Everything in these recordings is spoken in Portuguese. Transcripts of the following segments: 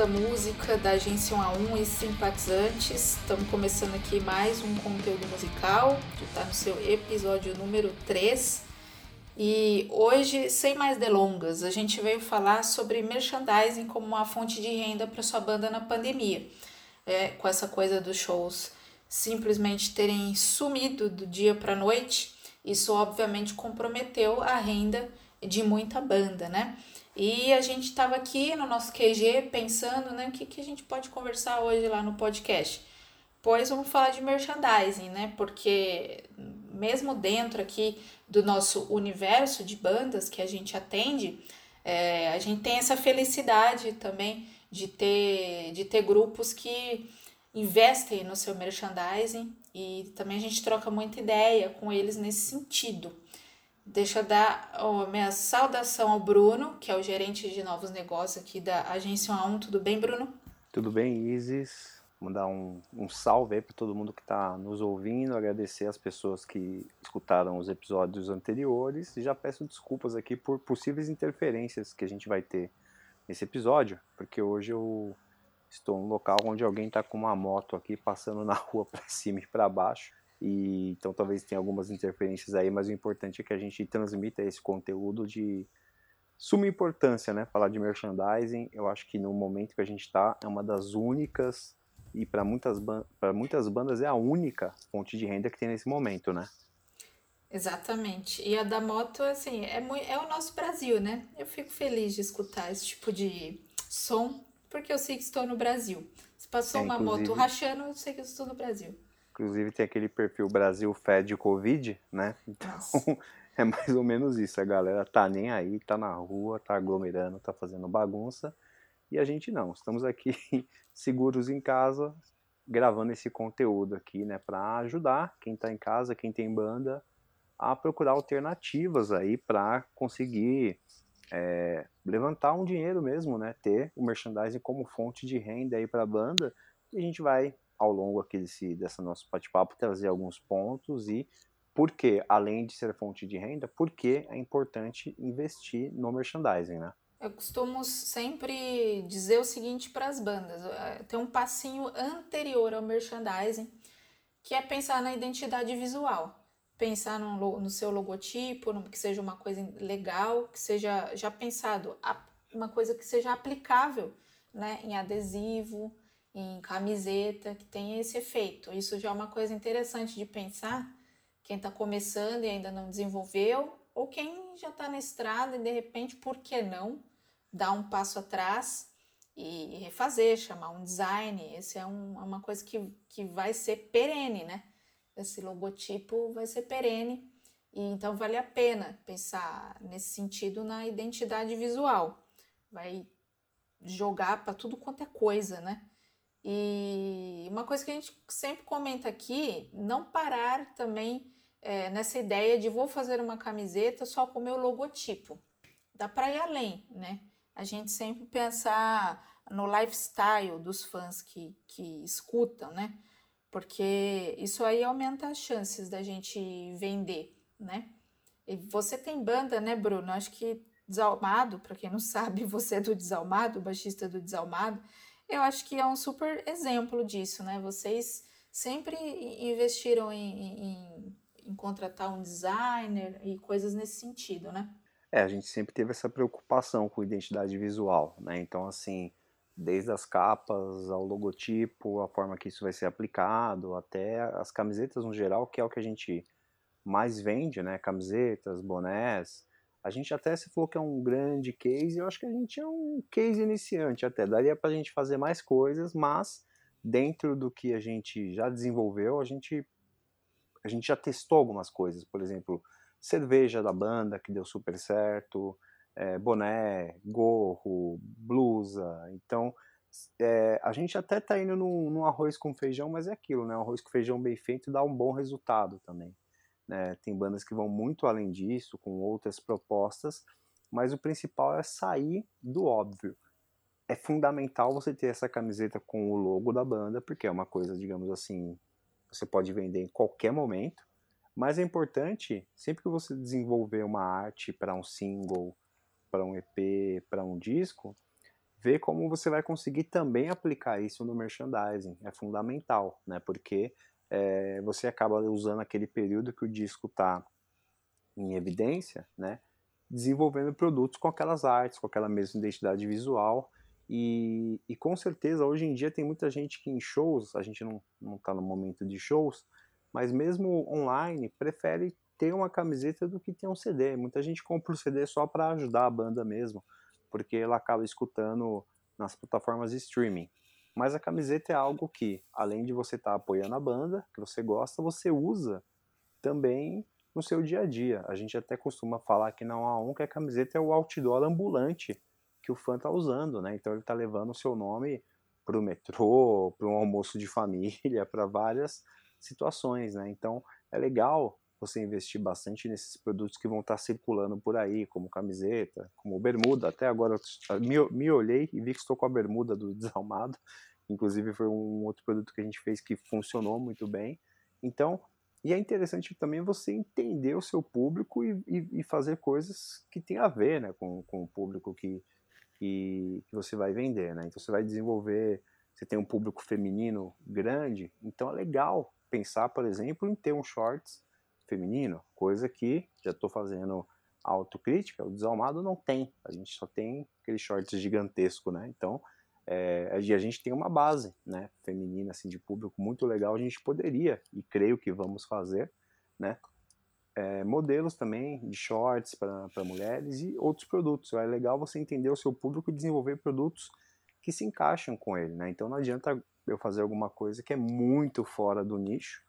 da música da Agência 1 a 1 e simpatizantes. Estamos começando aqui mais um conteúdo musical, que está no seu episódio número 3. E hoje, sem mais delongas, a gente veio falar sobre merchandising como uma fonte de renda para sua banda na pandemia. É, com essa coisa dos shows simplesmente terem sumido do dia para a noite, isso obviamente comprometeu a renda de muita banda, né? E a gente estava aqui no nosso QG pensando, né, o que, que a gente pode conversar hoje lá no podcast. Pois vamos falar de merchandising, né? Porque mesmo dentro aqui do nosso universo de bandas que a gente atende, é, a gente tem essa felicidade também de ter, de ter grupos que investem no seu merchandising e também a gente troca muita ideia com eles nesse sentido. Deixa eu dar a minha saudação ao Bruno, que é o gerente de novos negócios aqui da Agência 1 Tudo bem, Bruno? Tudo bem, Isis. Mandar um, um salve aí para todo mundo que está nos ouvindo, agradecer as pessoas que escutaram os episódios anteriores e já peço desculpas aqui por possíveis interferências que a gente vai ter nesse episódio, porque hoje eu estou num local onde alguém está com uma moto aqui passando na rua para cima e para baixo e então talvez tenha algumas interferências aí, mas o importante é que a gente transmita esse conteúdo de suma importância, né? Falar de merchandising, eu acho que no momento que a gente está é uma das únicas e para muitas para muitas bandas é a única fonte de renda que tem nesse momento, né? Exatamente. E a da moto, assim, é, muito, é o nosso Brasil, né? Eu fico feliz de escutar esse tipo de som, porque eu sei que estou no Brasil. Se passou é, uma moto rachando, eu sei que eu estou no Brasil. Inclusive tem aquele perfil Brasil Fed Covid, né? Então é mais ou menos isso. A galera tá nem aí, tá na rua, tá aglomerando, tá fazendo bagunça. E a gente não. Estamos aqui seguros em casa, gravando esse conteúdo aqui, né? Para ajudar quem tá em casa, quem tem banda, a procurar alternativas aí para conseguir é, levantar um dinheiro mesmo, né? Ter o merchandising como fonte de renda aí para a banda. E a gente vai ao longo aqui desse dessa nosso bate-papo trazer alguns pontos e por que, além de ser fonte de renda, por que é importante investir no merchandising, né? Eu costumo sempre dizer o seguinte para as bandas: é, tem um passinho anterior ao merchandising, que é pensar na identidade visual. Pensar no, no seu logotipo, que seja uma coisa legal, que seja já pensado, uma coisa que seja aplicável né, em adesivo, em camiseta, que tem esse efeito. Isso já é uma coisa interessante de pensar. Quem está começando e ainda não desenvolveu, ou quem já está na estrada e de repente, por que não, dar um passo atrás e refazer, chamar um design. Esse é um, é uma coisa que, que vai ser perene, né? Esse logotipo vai ser perene. E então vale a pena pensar nesse sentido na identidade visual. Vai jogar para tudo quanto é coisa, né? E uma coisa que a gente sempre comenta aqui, não parar também é, nessa ideia de vou fazer uma camiseta só com o meu logotipo. Dá para ir além, né? A gente sempre pensar no lifestyle dos fãs que, que escutam, né? Porque isso aí aumenta as chances da gente vender, né? E você tem banda, né, Bruno? Acho que Desalmado, para quem não sabe, você é do Desalmado, baixista do Desalmado. Eu acho que é um super exemplo disso, né? Vocês sempre investiram em, em, em contratar um designer e coisas nesse sentido, né? É, a gente sempre teve essa preocupação com identidade visual, né? Então, assim, desde as capas ao logotipo, a forma que isso vai ser aplicado, até as camisetas no geral, que é o que a gente mais vende, né? Camisetas, bonés, a gente até se falou que é um grande case, eu acho que a gente é um case iniciante até. Daria para a gente fazer mais coisas, mas dentro do que a gente já desenvolveu, a gente, a gente já testou algumas coisas. Por exemplo, cerveja da banda, que deu super certo, é, boné, gorro, blusa. Então, é, a gente até está indo num, arroz com feijão, mas é aquilo, né? Um arroz com feijão bem feito dá um bom resultado também. Né? Tem bandas que vão muito além disso, com outras propostas, mas o principal é sair do óbvio. É fundamental você ter essa camiseta com o logo da banda, porque é uma coisa, digamos assim, você pode vender em qualquer momento, mas é importante, sempre que você desenvolver uma arte para um single, para um EP, para um disco, ver como você vai conseguir também aplicar isso no merchandising. É fundamental, né? Porque é, você acaba usando aquele período que o disco está em evidência, né? Desenvolvendo produtos com aquelas artes, com aquela mesma identidade visual. E, e com certeza hoje em dia tem muita gente que em shows, a gente não está no momento de shows, mas mesmo online prefere ter uma camiseta do que ter um CD. Muita gente compra o CD só para ajudar a banda mesmo porque ela acaba escutando nas plataformas de streaming. Mas a camiseta é algo que, além de você estar tá apoiando a banda, que você gosta, você usa também no seu dia a dia. A gente até costuma falar que não há um que a camiseta é o outdoor ambulante que o fã está usando, né? Então ele está levando o seu nome para o metrô, para um almoço de família, para várias situações, né? Então é legal você investir bastante nesses produtos que vão estar circulando por aí, como camiseta, como bermuda. Até agora me, me olhei e vi que estou com a bermuda do Desalmado. Inclusive foi um outro produto que a gente fez que funcionou muito bem. Então, e é interessante também você entender o seu público e, e, e fazer coisas que tem a ver né, com, com o público que, que, que você vai vender. Né? Então você vai desenvolver, você tem um público feminino grande, então é legal pensar, por exemplo, em ter um shorts feminino, coisa que já estou fazendo autocrítica, o desalmado não tem, a gente só tem aquele shorts gigantesco, né? Então, é, a gente tem uma base, né, feminina, assim, de público muito legal, a gente poderia, e creio que vamos fazer, né, é, modelos também de shorts para mulheres e outros produtos. É legal você entender o seu público e desenvolver produtos que se encaixam com ele, né? Então não adianta eu fazer alguma coisa que é muito fora do nicho,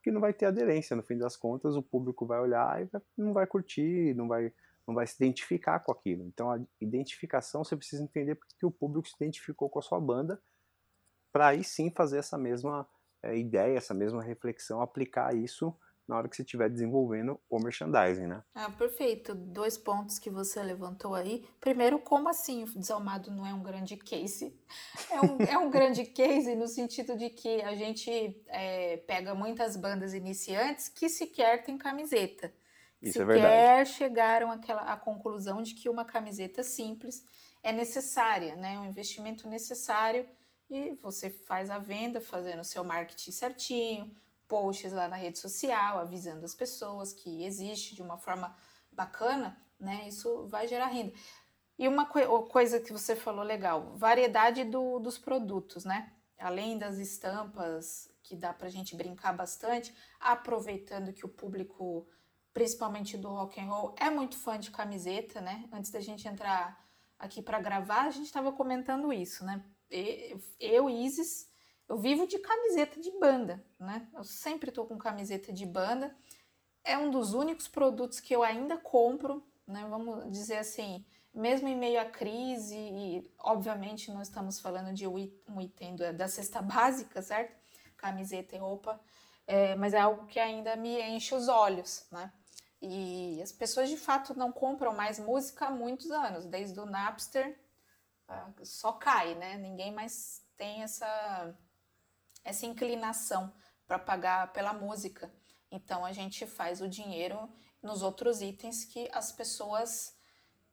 porque não vai ter aderência. No fim das contas, o público vai olhar e não vai curtir, não vai, não vai se identificar com aquilo. Então, a identificação você precisa entender porque o público se identificou com a sua banda, para aí sim fazer essa mesma é, ideia, essa mesma reflexão, aplicar isso na hora que você estiver desenvolvendo o merchandising, né? Ah, perfeito. Dois pontos que você levantou aí. Primeiro, como assim o Desalmado não é um grande case? É um, é um grande case no sentido de que a gente é, pega muitas bandas iniciantes que sequer têm camiseta. Isso é sequer é chegaram àquela, à conclusão de que uma camiseta simples é necessária, né? Um investimento necessário e você faz a venda fazendo o seu marketing certinho, posts lá na rede social, avisando as pessoas que existe de uma forma bacana, né? Isso vai gerar renda. E uma co coisa que você falou legal, variedade do, dos produtos, né? Além das estampas, que dá pra gente brincar bastante, aproveitando que o público, principalmente do rock and roll, é muito fã de camiseta, né? Antes da gente entrar aqui para gravar, a gente estava comentando isso, né? Eu, Isis, eu vivo de camiseta de banda, né? Eu sempre estou com camiseta de banda. É um dos únicos produtos que eu ainda compro, né? Vamos dizer assim, mesmo em meio à crise, e obviamente nós estamos falando de um item da cesta básica, certo? Camiseta e roupa, é, mas é algo que ainda me enche os olhos, né? E as pessoas de fato não compram mais música há muitos anos, desde o Napster, ah, só cai, né? Ninguém mais tem essa essa inclinação para pagar pela música. Então a gente faz o dinheiro nos outros itens que as pessoas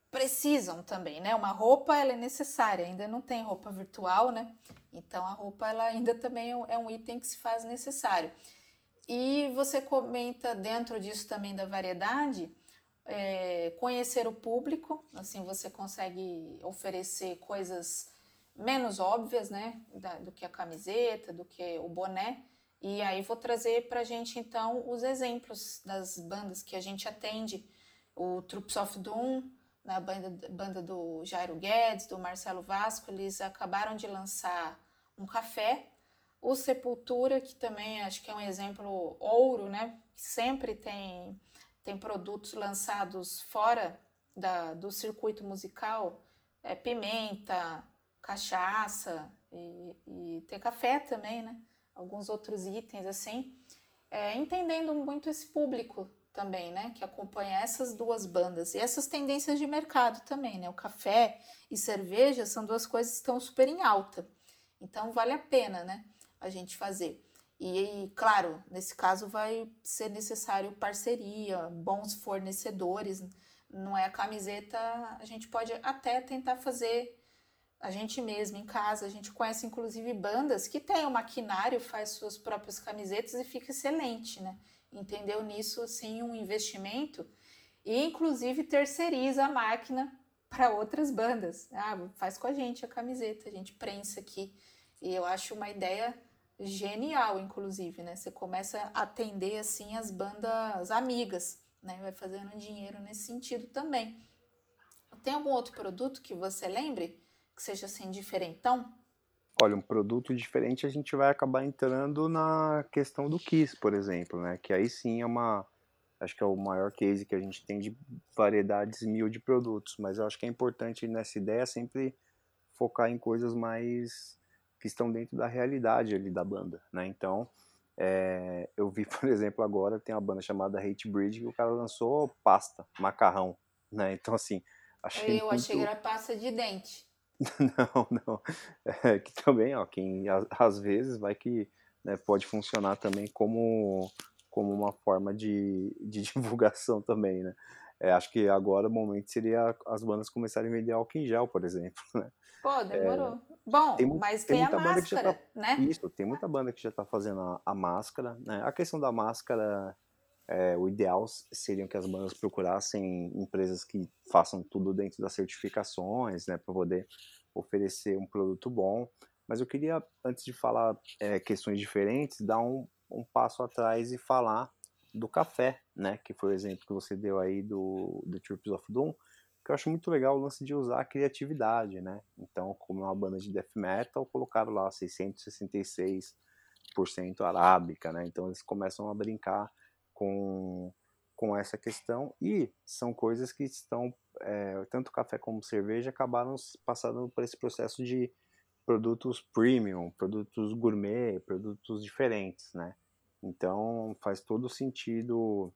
precisam também, né? Uma roupa ela é necessária, ainda não tem roupa virtual, né? Então a roupa ela ainda também é um item que se faz necessário. E você comenta dentro disso também da variedade, é, conhecer o público, assim você consegue oferecer coisas menos óbvias, né, da, do que a camiseta, do que o boné. E aí vou trazer para a gente então os exemplos das bandas que a gente atende. O Troops of Doom, na banda, banda do Jairo Guedes, do Marcelo Vasco, eles acabaram de lançar um café. O Sepultura, que também acho que é um exemplo ouro, né? Sempre tem, tem produtos lançados fora da, do circuito musical, é, pimenta, cachaça e, e ter café também, né? Alguns outros itens assim, é, entendendo muito esse público também, né? Que acompanha essas duas bandas e essas tendências de mercado também, né? O café e cerveja são duas coisas que estão super em alta, então vale a pena, né? A gente fazer. E, e, claro, nesse caso vai ser necessário parceria, bons fornecedores. Não é a camiseta, a gente pode até tentar fazer a gente mesmo em casa, a gente conhece inclusive bandas que tem o maquinário, faz suas próprias camisetas e fica excelente, né? Entendeu nisso assim um investimento e inclusive terceiriza a máquina para outras bandas. Ah, faz com a gente a camiseta, a gente prensa aqui. E eu acho uma ideia genial, inclusive, né? Você começa a atender assim as bandas amigas, né? Vai fazendo dinheiro nesse sentido também. Tem algum outro produto que você lembre que seja assim diferentão? Olha, um produto diferente a gente vai acabar entrando na questão do Kiss, por exemplo, né? Que aí sim é uma acho que é o maior case que a gente tem de variedades mil de produtos, mas eu acho que é importante nessa ideia sempre focar em coisas mais que estão dentro da realidade ali da banda, né? Então, é, eu vi, por exemplo, agora tem uma banda chamada Hate Bridge que o cara lançou pasta, macarrão, né? Então, assim, achei Eu muito... achei que era pasta de dente. Não, não. É, que também, ó, quem às vezes vai que né, pode funcionar também como como uma forma de, de divulgação também, né? É, acho que agora o momento seria as bandas começarem a vender álcool em gel, por exemplo, né? Pô, demorou. É, Bom, tem, mas tem, tem a máscara, tá, né? Isso, tem muita banda que já está fazendo a, a, máscara, né? A questão da máscara, é, o ideal seria que as bandas procurassem empresas que façam tudo dentro das certificações, né? Para poder oferecer um produto bom. Mas eu queria, antes de falar é, questões diferentes, dar um, um passo atrás e falar do café, né? Que foi o exemplo que você deu aí do The Troops of Doom, que eu acho muito legal o lance de usar a criatividade, né? Então, como é uma banda de death metal, colocaram lá 666% arábica, né? Então eles começam a brincar com, com essa questão e são coisas que estão, é, tanto café como cerveja acabaram passando por esse processo de produtos premium, produtos gourmet, produtos diferentes, né? Então faz todo sentido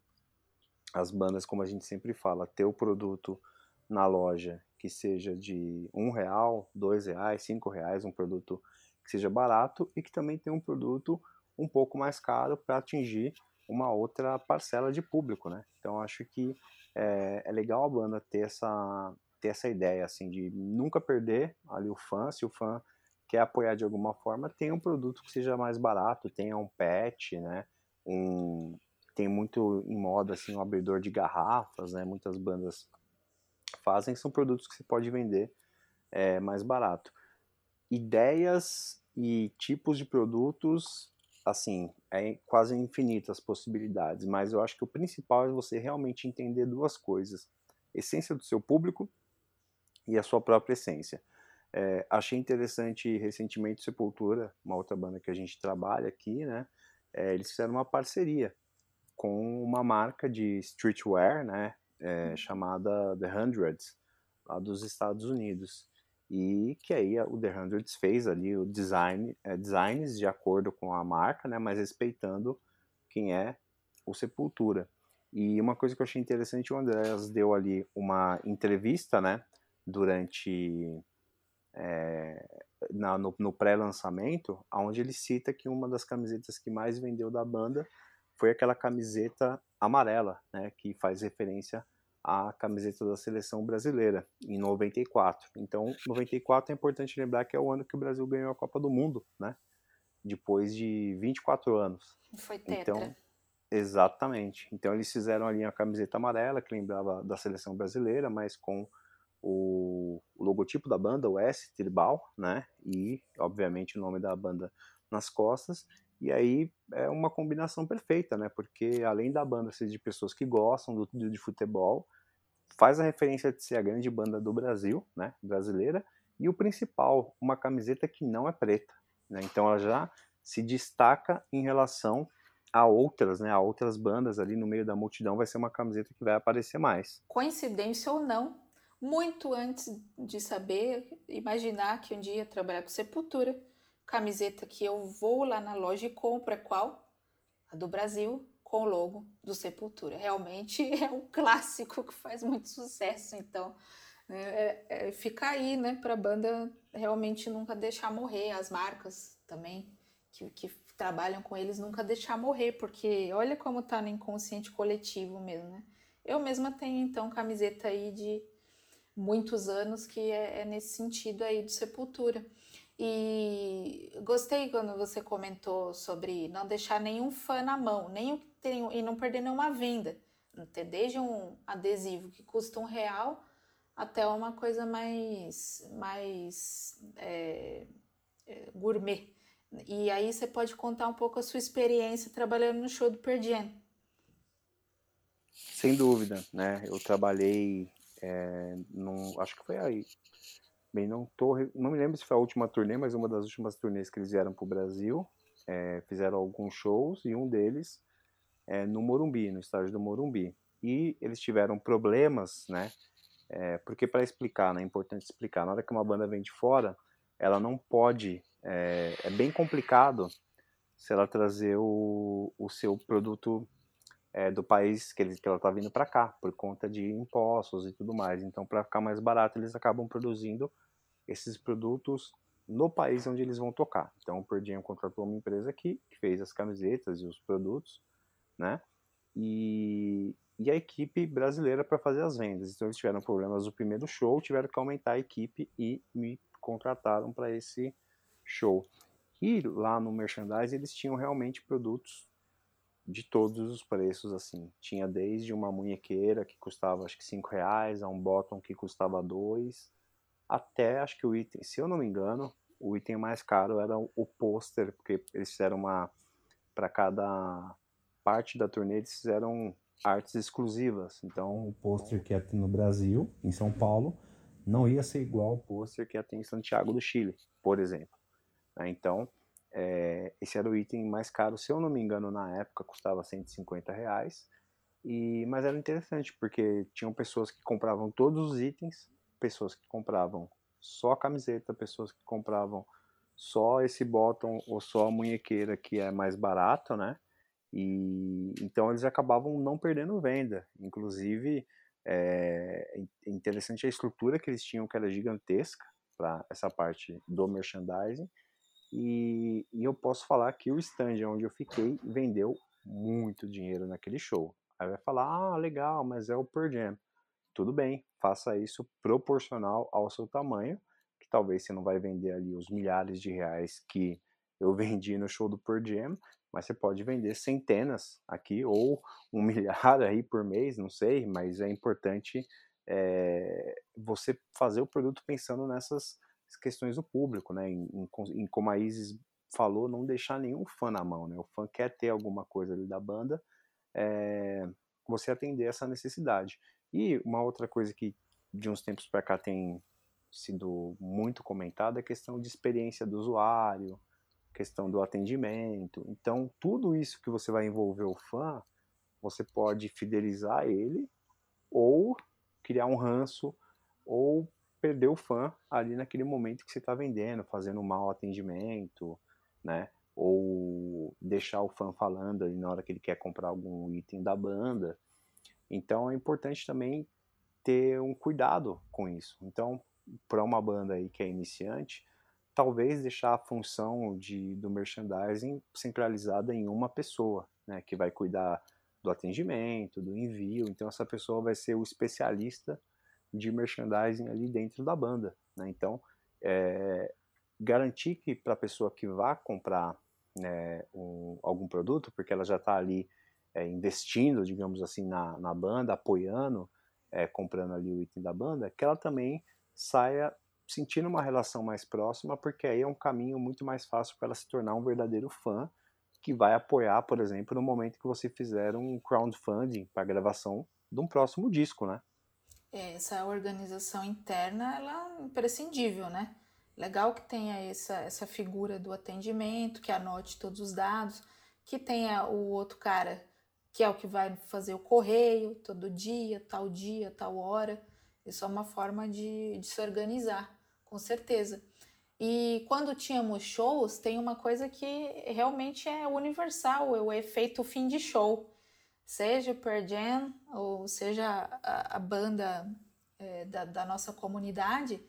as bandas, como a gente sempre fala, ter o produto na loja que seja de um real, dois reais, cinco reais, um produto que seja barato e que também tenha um produto um pouco mais caro para atingir uma outra parcela de público, né? Então acho que é, é legal a banda ter essa ter essa ideia assim de nunca perder ali o fã, se o fã quer apoiar de alguma forma, tenha um produto que seja mais barato, tenha um pet, né? Um, tem muito em moda assim um abridor de garrafas, né? Muitas bandas fazem são produtos que você pode vender é, mais barato. Ideias e tipos de produtos, assim, é quase infinitas possibilidades, mas eu acho que o principal é você realmente entender duas coisas: essência do seu público e a sua própria essência. É, achei interessante recentemente Sepultura, uma outra banda que a gente trabalha aqui, né? É, eles fizeram uma parceria com uma marca de streetwear, né? É, chamada The Hundreds, lá dos Estados Unidos. E que aí o The Hundreds fez ali o design, é, designs de acordo com a marca, né? Mas respeitando quem é o Sepultura. E uma coisa que eu achei interessante, o Andréas deu ali uma entrevista, né? Durante é, na, no, no pré-lançamento, onde ele cita que uma das camisetas que mais vendeu da banda foi aquela camiseta amarela, né, que faz referência à camiseta da seleção brasileira, em 94. Então, 94 é importante lembrar que é o ano que o Brasil ganhou a Copa do Mundo, né? Depois de 24 anos. Foi tetra. Então, exatamente. Então, eles fizeram ali a camiseta amarela, que lembrava da seleção brasileira, mas com o, o, logotipo da banda, o S tribal, né? E, obviamente, o nome da banda nas costas. E aí é uma combinação perfeita, né? Porque além da banda ser de pessoas que gostam do, de futebol, faz a referência de ser a grande banda do Brasil, né? Brasileira. E o principal, uma camiseta que não é preta, né? Então ela já se destaca em relação a outras, né, a outras bandas ali no meio da multidão, vai ser uma camiseta que vai aparecer mais. Coincidência ou não, muito antes de saber, imaginar que um dia trabalhar com Sepultura, camiseta que eu vou lá na loja e compro é qual? A do Brasil, com o logo do Sepultura. Realmente é um clássico que faz muito sucesso, então né, é, é, fica aí, né, para a banda realmente nunca deixar morrer, as marcas também que, que trabalham com eles nunca deixar morrer, porque olha como tá no inconsciente coletivo mesmo, né? Eu mesma tenho então camiseta aí de muitos anos que é, é nesse sentido aí do Sepultura. E gostei quando você comentou sobre não deixar nenhum fã na mão, nem tem, e não perder nenhuma venda. Desde um adesivo que custa um real até uma coisa mais, mais é, é, gourmet. E aí você pode contar um pouco a sua experiência trabalhando no show do Perdien. Sem dúvida, né? Eu trabalhei, é, num, acho que foi aí, Bem, não, tô, não me lembro se foi a última turnê, mas uma das últimas turnês que eles vieram para o Brasil. É, fizeram alguns shows e um deles é, no Morumbi, no estádio do Morumbi. E eles tiveram problemas, né? É, porque para explicar, né, é importante explicar. Na hora que uma banda vem de fora, ela não pode. É, é bem complicado se ela trazer o, o seu produto é, do país que, ele, que ela está vindo para cá, por conta de impostos e tudo mais. Então, para ficar mais barato, eles acabam produzindo esses produtos no país onde eles vão tocar. Então, o Perdinho contratou uma empresa aqui, que fez as camisetas e os produtos, né? E, e a equipe brasileira para fazer as vendas. Então, eles tiveram problemas no primeiro show, tiveram que aumentar a equipe e me contrataram para esse show. E lá no merchandise eles tinham realmente produtos de todos os preços, assim. Tinha desde uma munhequeira que custava acho que 5 reais, a um bottom que custava 2, até acho que o item, se eu não me engano, o item mais caro era o pôster, porque eles fizeram uma. para cada parte da turnê, eles fizeram artes exclusivas. Então. O pôster que ia ter no Brasil, em São Paulo, não ia ser igual ao pôster que ia ter em Santiago do Chile, por exemplo. Né, então é, esse era o item mais caro, se eu não me engano, na época custava 150 reais. E, mas era interessante porque tinham pessoas que compravam todos os itens, pessoas que compravam só a camiseta, pessoas que compravam só esse bottom ou só a munhequeira que é mais barato, né? E então eles acabavam não perdendo venda. Inclusive é interessante a estrutura que eles tinham, que era gigantesca para essa parte do merchandising e, e, eu posso falar que o stand onde eu fiquei vendeu muito dinheiro naquele show. Aí vai falar, ah, legal, mas é o Per Jam. Tudo bem, faça isso proporcional ao seu tamanho, que talvez você não vai vender ali os milhares de reais que eu vendi no show do Per Jam, mas você pode vender centenas aqui, ou um milhar aí por mês, não sei, mas é importante é, você fazer o produto pensando nessas questões do público, né? Em, em, em, como a Isis falou, não deixar nenhum fã na mão, né? O fã quer ter alguma coisa ali da banda, é, você atender essa necessidade. E uma outra coisa que de uns tempos para cá tem sido muito comentada é a questão de experiência do usuário, questão do atendimento. Então, tudo isso que você vai envolver o fã, você pode fidelizar ele ou criar um ranço ou perder o fã ali naquele momento que você está vendendo, fazendo um mau atendimento, né? Ou deixar o fã falando ali na hora que ele quer comprar algum item da banda. Então é importante também ter um cuidado com isso. Então, para uma banda aí que é iniciante, talvez deixar a função de, do merchandising centralizada em uma pessoa, né, que vai cuidar do atendimento, do envio. Então essa pessoa vai ser o especialista de merchandising ali dentro da banda. Né? Então, é, garantir que para a pessoa que vá comprar né, um, algum produto, porque ela já está ali é, investindo, digamos assim, na, na banda, apoiando, é, comprando ali o item da banda, que ela também saia sentindo uma relação mais próxima, porque aí é um caminho muito mais fácil para ela se tornar um verdadeiro fã que vai apoiar, por exemplo, no momento que você fizer um crowdfunding para gravação de um próximo disco, né? Essa organização interna ela é imprescindível, né? Legal que tenha essa, essa figura do atendimento, que anote todos os dados, que tenha o outro cara que é o que vai fazer o correio todo dia, tal dia, tal hora. Isso é uma forma de, de se organizar, com certeza. E quando tínhamos shows, tem uma coisa que realmente é universal, é o efeito fim de show seja o Pearl Jam ou seja a, a banda é, da, da, nossa comunidade,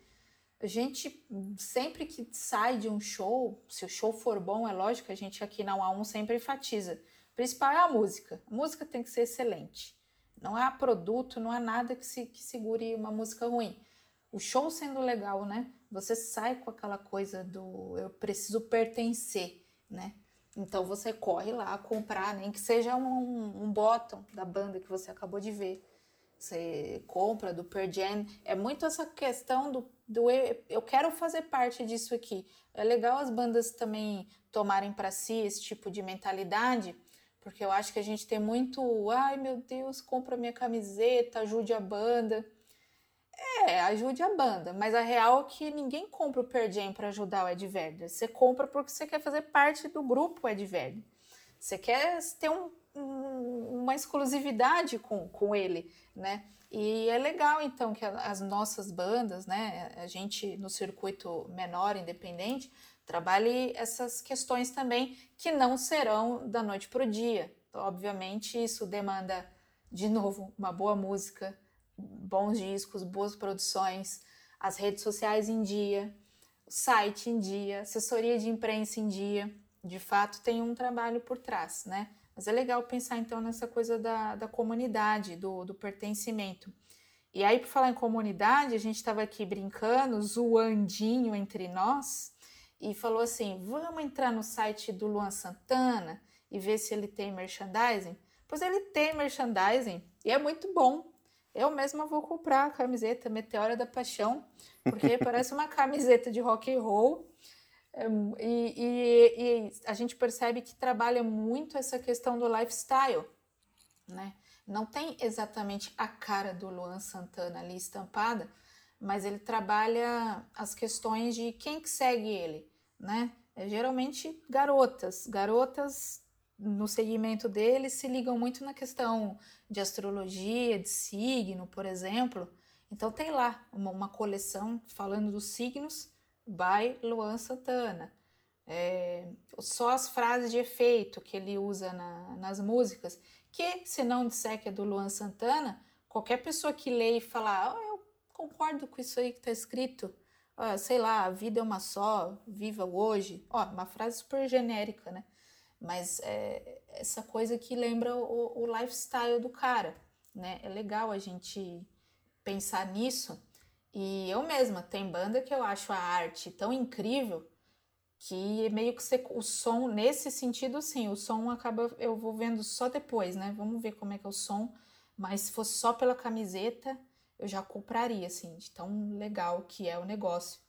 a gente sempre que sai de um show, se o show for bom, é lógico, a gente aqui na A1 sempre enfatiza. O principal é a música. A música tem que ser excelente. Não há produto, não há nada que, se, que segure uma música ruim. o show sendo legal, né? Você sai com aquela coisa do eu preciso pertencer, né? Então você corre lá comprar, nem que seja um, um bottom da banda que você acabou de ver. Você compra do Per Jam. É muito essa questão do, do eu quero fazer parte disso aqui. É legal as bandas também tomarem para si esse tipo de mentalidade, porque eu acho que a gente tem muito, ai meu Deus, compra minha camiseta, ajude a banda. É, ajude a banda, mas a real é que ninguém compra o Per Jam para ajudar o Ed Vedder. Você compra porque você quer fazer parte do grupo Ed Vedder. Você quer ter um, um, uma exclusividade com, com ele, né? E é legal, então, que as nossas bandas, né, a gente no circuito menor, independente, trabalhe essas questões também que não serão da noite para o dia. Então, obviamente, isso demanda, de novo, uma boa música, bons discos, boas produções, as redes sociais em dia, o site em dia, assessoria de imprensa em dia. De fato, tem um trabalho por trás, né? Mas é legal pensar então nessa coisa da, da comunidade, do, do pertencimento. E aí, por falar em comunidade, a gente estava aqui brincando, zoandinho entre nós, e falou assim: vamos entrar no site do Luan Santana e ver se ele tem merchandising? Pois ele tem merchandising e é muito bom. Eu mesma vou comprar a camiseta Meteora da Paixão, porque parece uma camiseta de rock and roll. E, e, e, a gente percebe que trabalha muito essa questão do lifestyle, né? Não tem exatamente a cara do Luan Santana ali estampada, mas ele trabalha as questões de quem que segue ele, né? É geralmente garotas, garotas no segmento dele se ligam muito na questão de astrologia, de signo, por exemplo. Então tem lá uma, uma coleção falando dos signos by Luan Santana. É, só as frases de efeito que ele usa na, nas músicas, que se não disser que é do Luan Santana, qualquer pessoa que lê e falar, oh, eu concordo com isso aí que está escrito, oh, sei lá, a vida é uma só, viva hoje, ó, oh, uma frase super genérica, né? Mas é, essa coisa que lembra o, o, lifestyle do cara, né? É legal a gente pensar nisso. E eu mesma, tem banda que eu acho a arte tão incrível que meio que o som, nesse sentido, sim, o som acaba, eu vou vendo só depois, né? Vamos ver como é que é o som, mas se fosse só pela camiseta, eu já compraria, assim, de tão legal que é o negócio.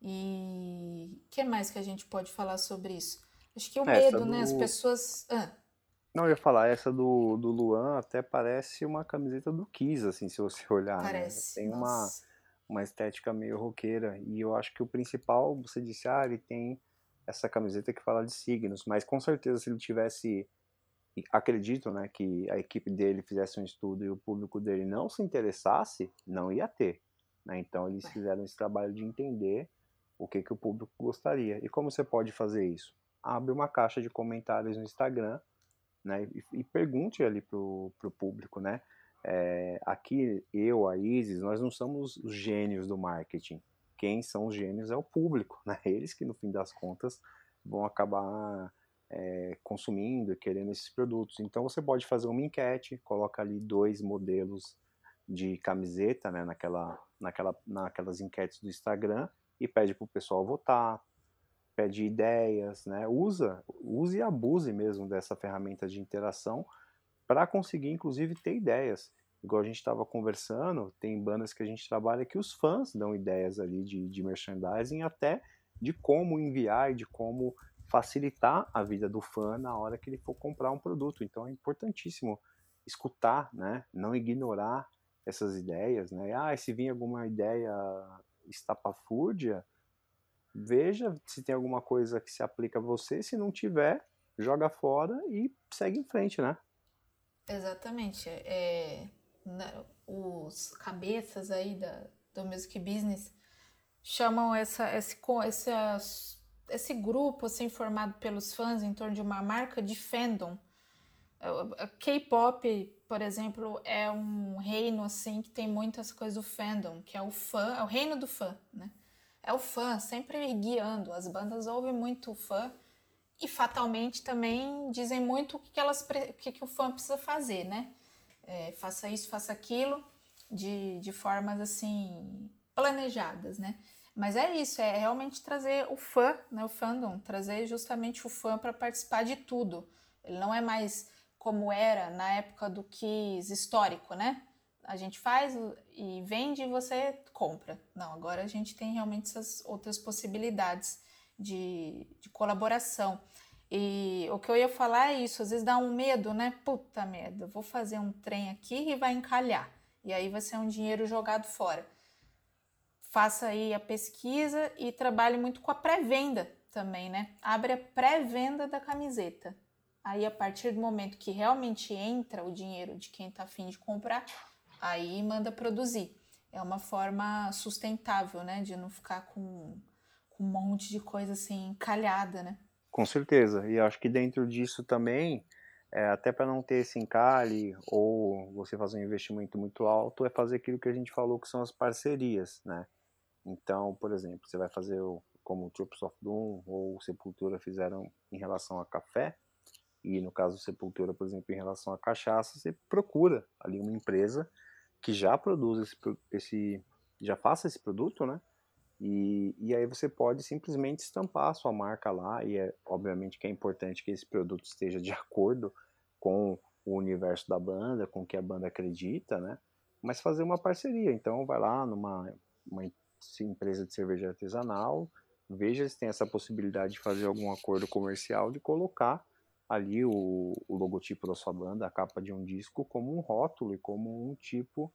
E o que mais que a gente pode falar sobre isso? Acho que o medo, do... né? As pessoas. Ah. Não, eu ia falar, essa do, do Luan até parece uma camiseta do Kiss, assim, se você olhar. Né? Parece. Né? Tem uma, uma estética meio roqueira. E eu acho que o principal, você disse, ah, ele tem essa camiseta que fala de signos, mas com certeza se ele tivesse. Acredito né, que a equipe dele fizesse um estudo e o público dele não se interessasse, não ia ter. Né? Então eles fizeram esse trabalho de entender o que, que o público gostaria. E como você pode fazer isso? Abre uma caixa de comentários no Instagram, né, e, e pergunte ali pro, pro público, né, é, aqui eu, a Isis, nós não somos os gênios do marketing, quem são os gênios é o público, né, eles que no fim das contas vão acabar é, consumindo e querendo esses produtos. Então você pode fazer uma enquete, coloca ali dois modelos de camiseta, né, naquela, naquela, naquelas enquetes do Instagram e pede para o pessoal votar, pede ideias, né? Usa, use e abuse mesmo dessa ferramenta de interação para conseguir, inclusive, ter ideias. Igual a gente estava conversando, tem bandas que a gente trabalha que os fãs dão ideias ali de, de merchandising, até de como enviar e de como facilitar a vida do fã na hora que ele for comprar um produto. Então é importantíssimo escutar, né? Não ignorar essas ideias, né? Ah, se vir alguma ideia estapafúrdia, veja se tem alguma coisa que se aplica a você, se não tiver, joga fora e segue em frente, né? Exatamente. É, né, os cabeças aí da, do Music Business chamam essa, esse, esse, esse grupo assim, formado pelos fãs em torno de uma marca de fandom. K-pop, por exemplo, é um reino assim que tem muitas coisas do fandom, que é o fã, é o reino do fã, né? É o fã, sempre guiando. As bandas ouvem muito fã e fatalmente também dizem muito o que, elas, o que, que o fã precisa fazer, né? É, faça isso, faça aquilo, de, de formas assim planejadas, né? Mas é isso, é realmente trazer o fã, né, o fandom, trazer justamente o fã para participar de tudo. Ele não é mais como era na época do Kiss histórico, né? A gente faz e vende e você compra. Não, agora a gente tem realmente essas outras possibilidades de, de colaboração. E o que eu ia falar é isso, às vezes dá um medo, né? Puta merda, vou fazer um trem aqui e vai encalhar. E aí vai ser um dinheiro jogado fora. Faça aí a pesquisa e trabalhe muito com a pré-venda também, né? Abre a pré-venda da camiseta. Aí, a partir do momento que realmente entra o dinheiro de quem está afim de comprar, aí manda produzir. É uma forma sustentável, né? De não ficar com, com um monte de coisa assim encalhada, né? Com certeza. E acho que dentro disso também, é, até para não ter esse encalhe ou você fazer um investimento muito alto, é fazer aquilo que a gente falou que são as parcerias, né? Então, por exemplo, você vai fazer como o Troops of Doom ou Sepultura fizeram em relação a café, e no caso Sepultura, por exemplo, em relação à cachaça, você procura ali uma empresa que já produz esse, esse já faça esse produto, né? E, e aí você pode simplesmente estampar a sua marca lá, e é obviamente que é importante que esse produto esteja de acordo com o universo da banda, com o que a banda acredita, né? Mas fazer uma parceria. Então vai lá numa uma empresa de cerveja artesanal, veja se tem essa possibilidade de fazer algum acordo comercial de colocar ali o, o, logotipo da sua banda, a capa de um disco, como um rótulo e como um tipo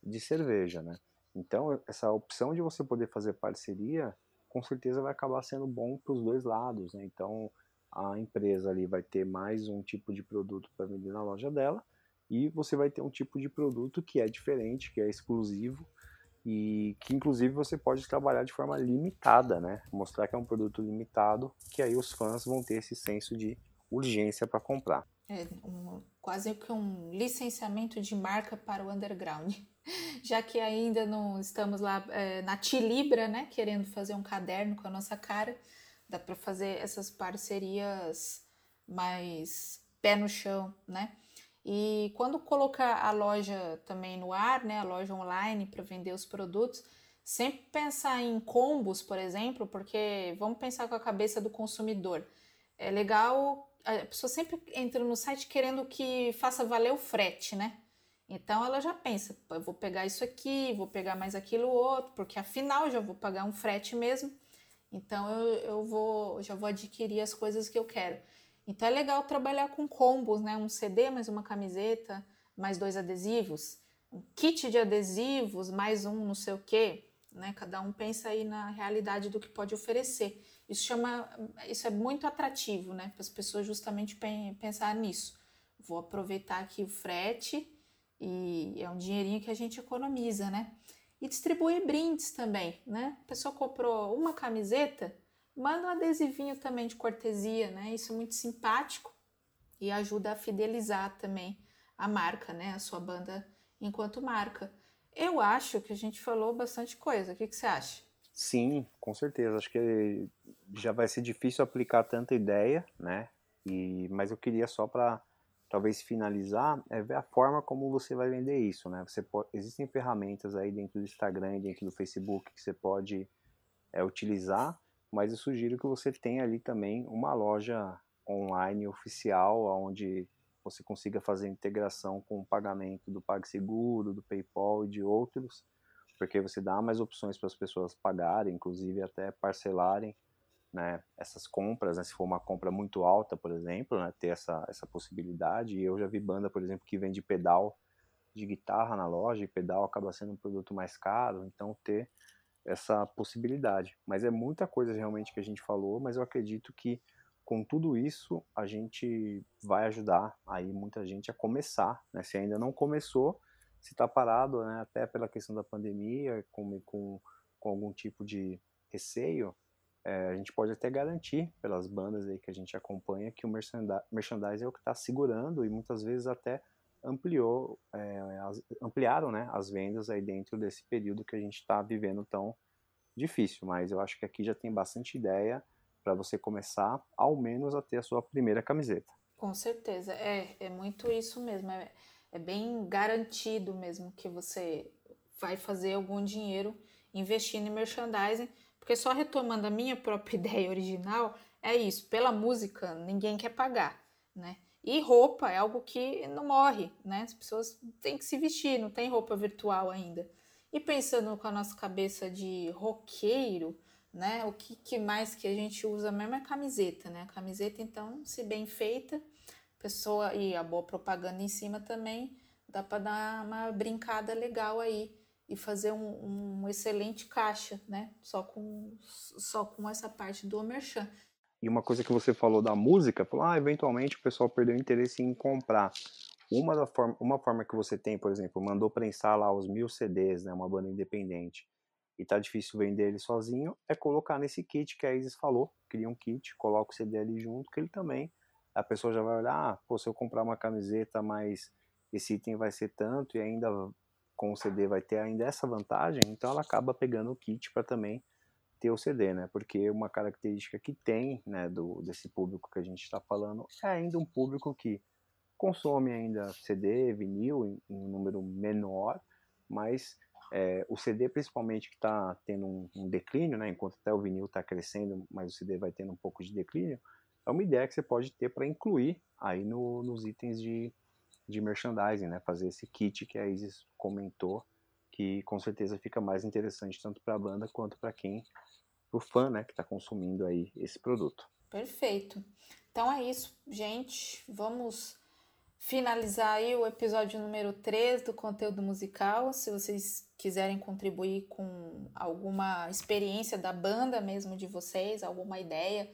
de cerveja, né? Então, essa opção de você poder fazer parceria, com certeza vai acabar sendo bom para os dois lados, né? Então, a empresa ali vai ter mais um tipo de produto para vender na loja dela e você vai ter um tipo de produto que é diferente, que é exclusivo e que inclusive você pode trabalhar de forma limitada, né? Mostrar que é um produto limitado, que aí os fãs vão ter esse senso de urgência para comprar. É um, quase que um licenciamento de marca para o underground. Já que ainda não estamos lá é, na Tilibra, né, querendo fazer um caderno com a nossa cara, dá para fazer essas parcerias mais pé no chão, né? E quando colocar a loja também no ar, né, a loja online para vender os produtos, sempre pensar em combos, por exemplo, porque vamos pensar com a cabeça do consumidor. É legal a pessoa sempre entra no site querendo que faça valer o frete, né? Então ela já pensa, vou pegar isso aqui, vou pegar mais aquilo outro, porque afinal já vou pagar um frete mesmo. Então eu, eu vou, já vou adquirir as coisas que eu quero. Então é legal trabalhar com combos, né? Um CD mais uma camiseta, mais dois adesivos, um kit de adesivos, mais um não sei o quê, né? Cada um pensa aí na realidade do que pode oferecer. Isso chama, isso é muito atrativo, né, para as pessoas justamente pensar nisso. Vou aproveitar aqui o frete e é um dinheirinho que a gente economiza, né? E distribuir brindes também, né? A pessoa comprou uma camiseta, manda um adesivinho também de cortesia, né? Isso é muito simpático e ajuda a fidelizar também a marca, né? A sua banda enquanto marca. Eu acho que a gente falou bastante coisa. O que, que você acha? Sim, com certeza. Acho que já vai ser difícil aplicar tanta ideia, né? E, mas eu queria só para talvez finalizar é ver a forma como você vai vender isso, né? Você pode, existem ferramentas aí dentro do Instagram, dentro do Facebook que você pode é, utilizar, mas eu sugiro que você tenha ali também uma loja online oficial, onde você consiga fazer integração com o pagamento do PagSeguro, do PayPal e de outros porque você dá mais opções para as pessoas pagarem, inclusive até parcelarem né, essas compras, né, se for uma compra muito alta, por exemplo, né, ter essa, essa possibilidade. E eu já vi banda, por exemplo, que vende pedal de guitarra na loja, e pedal acaba sendo um produto mais caro, então ter essa possibilidade. Mas é muita coisa realmente que a gente falou, mas eu acredito que com tudo isso a gente vai ajudar aí muita gente a começar, né? Se ainda não começou, se está parado, né, até pela questão da pandemia, com, com, com algum tipo de receio, é, a gente pode até garantir pelas bandas aí que a gente acompanha que o merchandising é o que está segurando e muitas vezes até ampliou, é, as, ampliaram né, as vendas aí dentro desse período que a gente está vivendo tão difícil. Mas eu acho que aqui já tem bastante ideia para você começar, ao menos, a ter a sua primeira camiseta. Com certeza, é, é muito isso mesmo. É é bem garantido mesmo que você vai fazer algum dinheiro investindo em merchandising, porque só retomando a minha própria ideia original, é isso, pela música ninguém quer pagar, né? E roupa é algo que não morre, né? As pessoas têm que se vestir, não tem roupa virtual ainda. E pensando com a nossa cabeça de roqueiro, né? O que, que mais que a gente usa mesmo é camiseta, né? A camiseta, então, se bem feita, pessoa e a boa propaganda em cima também, dá para dar uma brincada legal aí e fazer um, um, excelente caixa, né? Só com, só com essa parte do merchan. E uma coisa que você falou da música, falou, ah, eventualmente o pessoal perdeu interesse em comprar. Uma, da forma, uma forma que você tem, por exemplo, mandou prensar lá os mil CDs, né, uma banda independente, e tá difícil vender ele sozinho, é colocar nesse kit que a Isis falou, cria um kit, coloca o CD ali junto, que ele também, a pessoa já vai olhar, ah, pô, se eu comprar uma camiseta, mas esse item vai ser tanto, e ainda com o CD vai ter ainda essa vantagem, então ela acaba pegando o kit para também ter o CD, né? Porque uma característica que tem, né, do, desse público que a gente está falando é ainda um público que consome ainda CD, vinil em, em um número menor, mas é, o CD principalmente que está tendo um, um, declínio, né, enquanto até o vinil está crescendo, mas o CD vai tendo um pouco de declínio, é uma ideia que você pode ter para incluir aí no, nos itens de, de merchandising, né, fazer esse kit que a Isis comentou, que com certeza fica mais interessante tanto para a banda quanto para quem para o fã né, que está consumindo aí esse produto. Perfeito. Então é isso, gente. Vamos finalizar aí o episódio número 3 do conteúdo musical. Se vocês quiserem contribuir com alguma experiência da banda mesmo de vocês, alguma ideia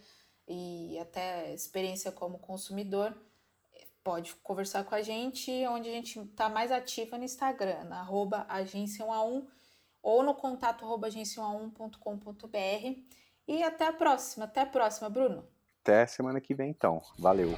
e até experiência como consumidor, pode conversar com a gente, onde a gente está mais ativa no Instagram, na arroba agência1a1 ou no contato agência1a1.com.br. E até a próxima. Até a próxima, Bruno. Até semana que vem, então. Valeu.